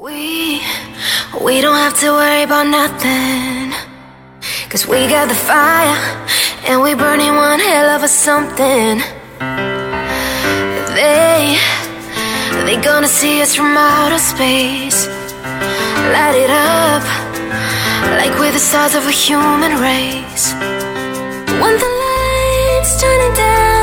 We, we don't have to worry about nothing. Cause we got the fire, and we burning one hell of a something. They, they gonna see us from outer space. Light it up, like we're the stars of a human race. When the lights turning down.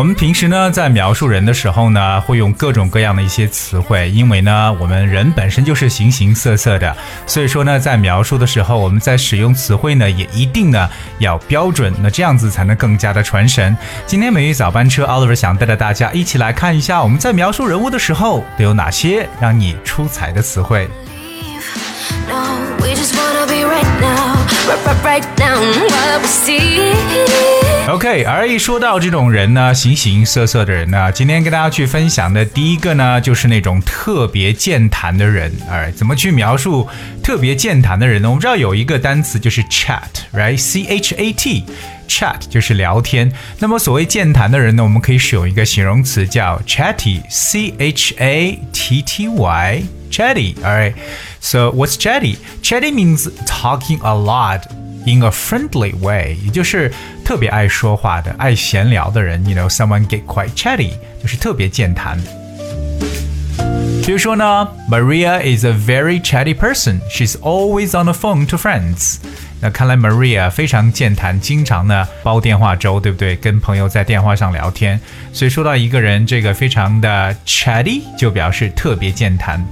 我们平时呢，在描述人的时候呢，会用各种各样的一些词汇，因为呢，我们人本身就是形形色色的，所以说呢，在描述的时候，我们在使用词汇呢，也一定呢要标准，那这样子才能更加的传神。今天美语早班车，Oliver 想带着大家一起来看一下，我们在描述人物的时候都有哪些让你出彩的词汇。Right, right, right now. What we see. OK，而一说到这种人呢，形形色色的人呢，今天跟大家去分享的第一个呢，就是那种特别健谈的人。哎，怎么去描述特别健谈的人呢？我们知道有一个单词就是 chat，right？C H A T。Chat 就是聊天，那么所谓健谈的人呢，我们可以使用一个形容词叫 chatty，C H A T T Y。Chatty, alright. So what's chatty? Chatty means talking a lot in a friendly way，也就是特别爱说话的、爱闲聊的人。You know, someone get quite chatty，就是特别健谈。比如说呢，Maria is a very chatty person. She's always on the phone to friends. 那看来 Maria 非常健谈，经常呢煲电话粥，对不对？跟朋友在电话上聊天。所以说到一个人这个非常的 chatty，就表示特别健谈。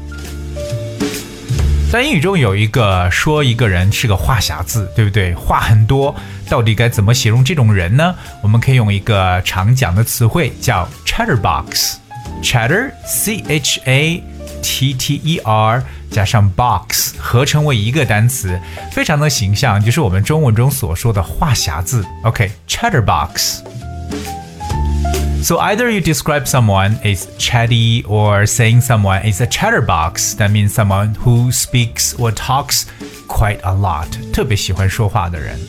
在英语中有一个说一个人是个话匣子，对不对？话很多，到底该怎么形容这种人呢？我们可以用一个常讲的词汇叫 chatterbox。chatter c h a t t e r 加上 box 合成为一个单词，非常的形象，就是我们中文中所说的话匣子。OK，chatterbox、So either you describe someone as chatty or saying someone is a chatterbox. That means someone who speaks or talks quite a lot. 特别喜欢说话的人。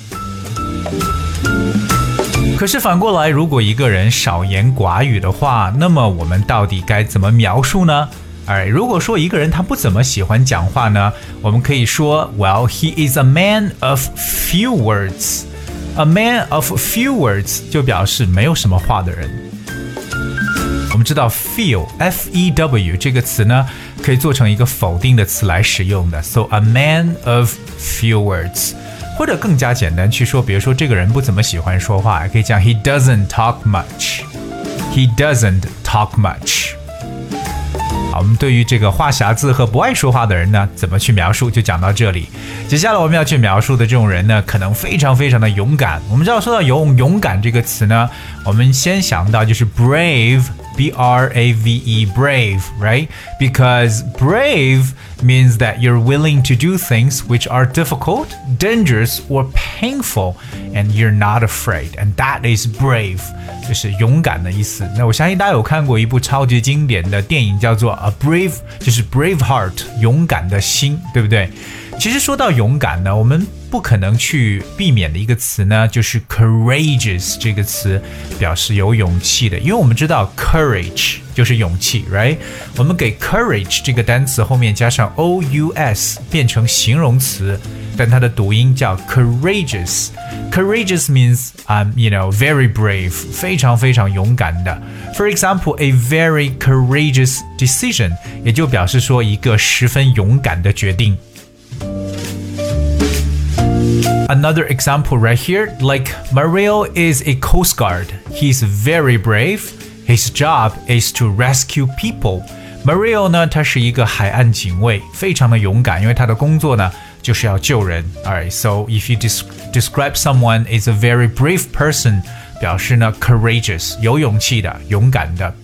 可是反过来，如果一个人少言寡语的话，那么我们到底该怎么描述呢？哎，如果说一个人他不怎么喜欢讲话呢，我们可以说，Well, he is a man of few words. A man of few words 就表示没有什么话的人。 我们知道 few f e w 这个词呢，可以做成一个否定的词来使用的。So a man of few words，或者更加简单去说，比如说这个人不怎么喜欢说话，可以讲 he doesn't talk much。He doesn't talk much。好，我们对于这个话匣子和不爱说话的人呢，怎么去描述，就讲到这里。接下来我们要去描述的这种人呢，可能非常非常的勇敢。我们知道说到勇勇敢这个词呢，我们先想到就是 brave。B R A V E, brave, right? Because brave means that you're willing to do things which are difficult, dangerous, or painful, and you're not afraid. And that is brave. 就是勇敢的意思。那我相信大家有看过一部超级经典的电影，叫做《A Brave》，就是 Brave Heart，勇敢的心，对不对？ 其实说到勇敢呢，我们不可能去避免的一个词呢，就是 courageous 这个词，表示有勇气的。因为我们知道 courage 就是勇气，right？我们给 courage 这个单词后面加上 o u s，变成形容词，但它的读音叫 courageous。Courageous means um you know very brave，非常非常勇敢的。For example, a very courageous decision，也就表示说一个十分勇敢的决定。Another example right here, like Mario is a coast guard. He's very brave. His job is to rescue people. Mario 呢，他是一个海岸警卫，非常的勇敢，因为他的工作呢就是要救人。Alright, so if you des describe someone as a very brave person，表示呢 courageous，有勇气的，勇敢的。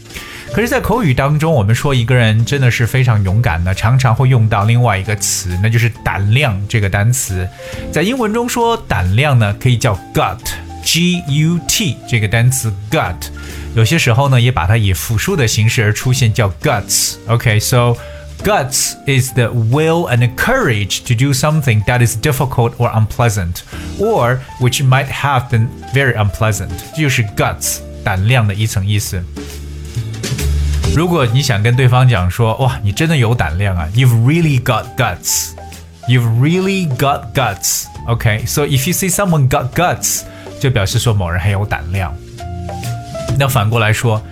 可是，在口语当中，我们说一个人真的是非常勇敢的，常常会用到另外一个词，那就是胆量这个单词。在英文中说胆量呢，可以叫 gut，g u t 这个单词 gut，有些时候呢也把它以复数的形式而出现，叫 guts。OK，so、Guts is the will and courage to do something that is difficult or unpleasant, or which might have been very unpleasant. 这就是 guts 胆量的一层意思。如果你想跟对方讲说，哇，你真的有胆量啊，You've really got guts. You've really got guts. OK. So if you see someone got guts，就表示说某人很有胆量。那反过来说，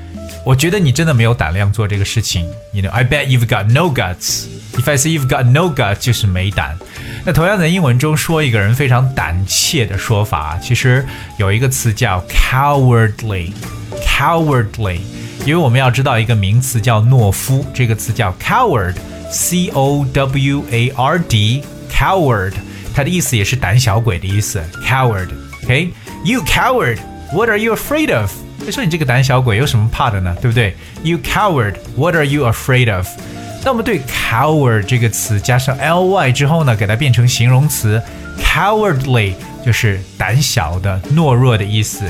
我觉得你真的没有胆量做这个事情。You know, I bet you've got no guts. If I say you've got no guts，就是没胆。那同样在英文中说一个人非常胆怯的说法，其实有一个词叫 cowardly，cowardly。因为我们要知道一个名词叫懦夫，这个词叫 coward，c o w a r d，coward，它的意思也是胆小鬼的意思，coward。OK，you coward，what are you afraid of？就说你这个胆小鬼有什么怕的呢？对不对？You coward, what are you afraid of？那我们对 coward 这个词加上 ly 之后呢，给它变成形容词，cowardly 就是胆小的、懦弱的意思。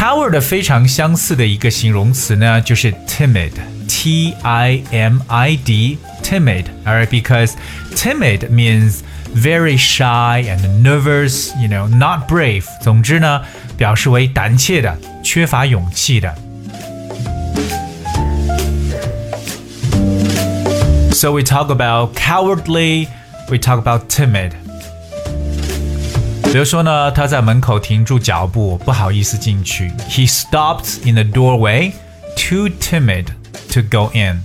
coward 非常相似的一个形容词呢，就是 timid，t i m i d，timid，alright because timid means very shy and nervous, you know, not brave. 总之呢，表示为胆怯的、缺乏勇气的。So we talk about cowardly, we talk about timid. 比如说呢，他在门口停住脚步，不好意思进去。He stopped in the doorway, too timid to go in.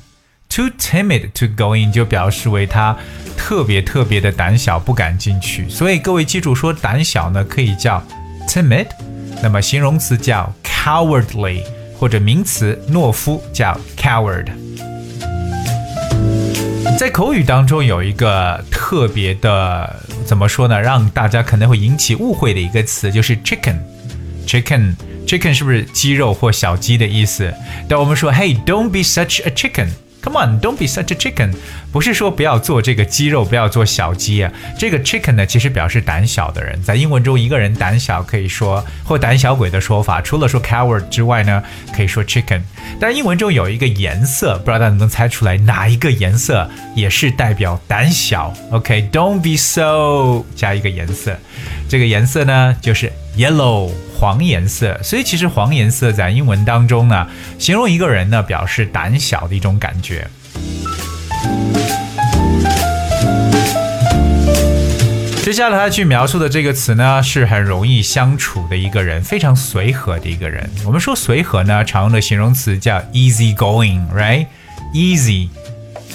Too timid to go in 就表示为他特别特别的胆小，不敢进去。所以各位记住，说胆小呢可以叫 timid，那么形容词叫 cowardly，或者名词懦夫叫 coward。在口语当中有一个特别的，怎么说呢？让大家可能会引起误会的一个词就是 chicken。chicken，chicken 是不是鸡肉或小鸡的意思？但我们说，Hey，don't be such a chicken。Come on, don't be such a chicken。不是说不要做这个鸡肉，不要做小鸡啊。这个 chicken 呢，其实表示胆小的人。在英文中，一个人胆小可以说或胆小鬼的说法，除了说 coward 之外呢，可以说 chicken。但英文中有一个颜色，不知道大家能猜出来哪一个颜色也是代表胆小。OK，don't be so 加一个颜色，这个颜色呢就是 yellow。黄颜色，所以其实黄颜色在英文当中呢，形容一个人呢，表示胆小的一种感觉。接下来他去描述的这个词呢，是很容易相处的一个人，非常随和的一个人。我们说随和呢，常用的形容词叫 easy going，right？easy。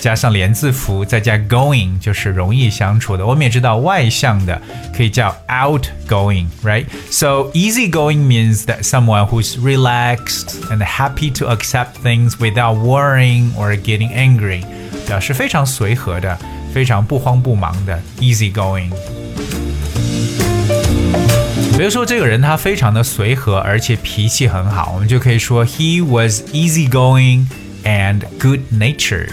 加上连字符，再加 going 就是容易相处的。我们也知道外向的可以叫 outgoing，right？So easygoing means that someone who's relaxed and happy to accept things without worrying or getting angry，表示非常随和的，非常不慌不忙的 easygoing。比如说这个人他非常的随和，而且脾气很好，我们就可以说 he was easygoing and good-natured。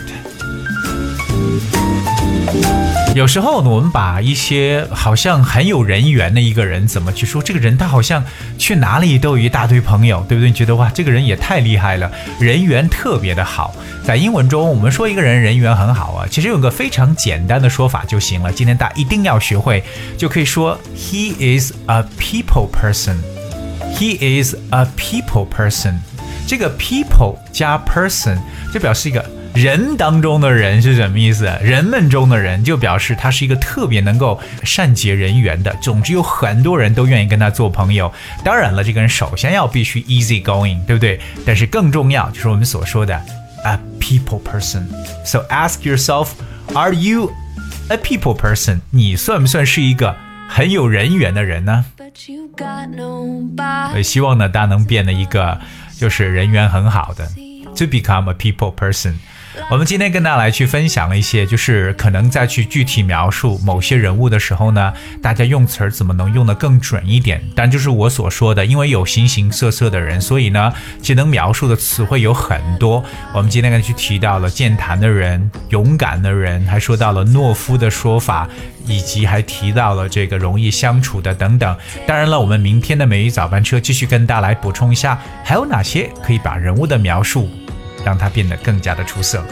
有时候呢，我们把一些好像很有人缘的一个人，怎么去说？这个人他好像去哪里都有一大堆朋友，对不对？你觉得哇，这个人也太厉害了，人缘特别的好。在英文中，我们说一个人人缘很好啊，其实有个非常简单的说法就行了。今天大家一定要学会，就可以说 He is a people person. He is a people person. 这个 people 加 person 就表示一个。人当中的人是什么意思？人们中的人就表示他是一个特别能够善结人缘的。总之有很多人都愿意跟他做朋友。当然了，这个人首先要必须 easy going，对不对？但是更重要就是我们所说的 a people person。So ask yourself, are you a people person？你算不算是一个很有人缘的人呢？我希望呢，大家能变得一个就是人缘很好的，to become a people person。我们今天跟大家来去分享了一些，就是可能在去具体描述某些人物的时候呢，大家用词儿怎么能用得更准一点？但就是我所说的，因为有形形色色的人，所以呢，其能描述的词汇有很多。我们今天跟去提到了健谈的人、勇敢的人，还说到了懦夫的说法，以及还提到了这个容易相处的等等。当然了，我们明天的每日早班车继续跟大家来补充一下，还有哪些可以把人物的描述。让它变得更加的出色。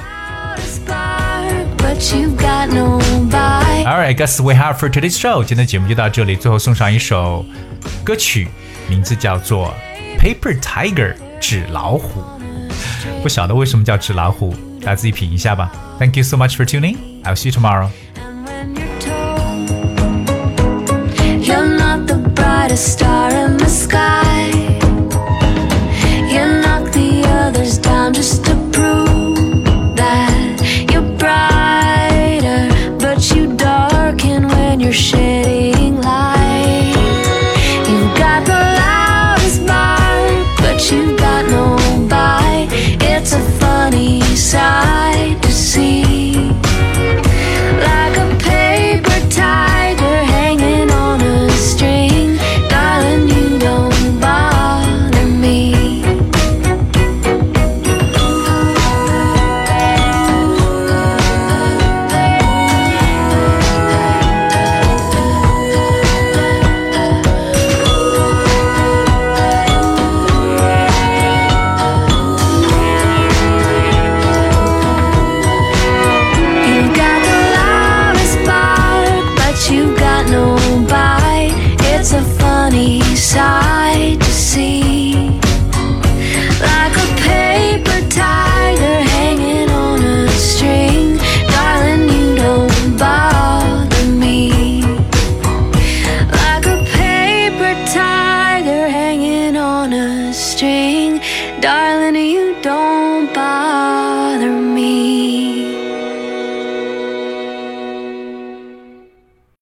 All right, guess we have for today's show。今天的节目就到这里，最后送上一首歌曲，名字叫做《Paper Tiger》纸老虎。不晓得为什么叫纸老虎，大家自己品一下吧。Thank you so much for tuning. I'll see you tomorrow.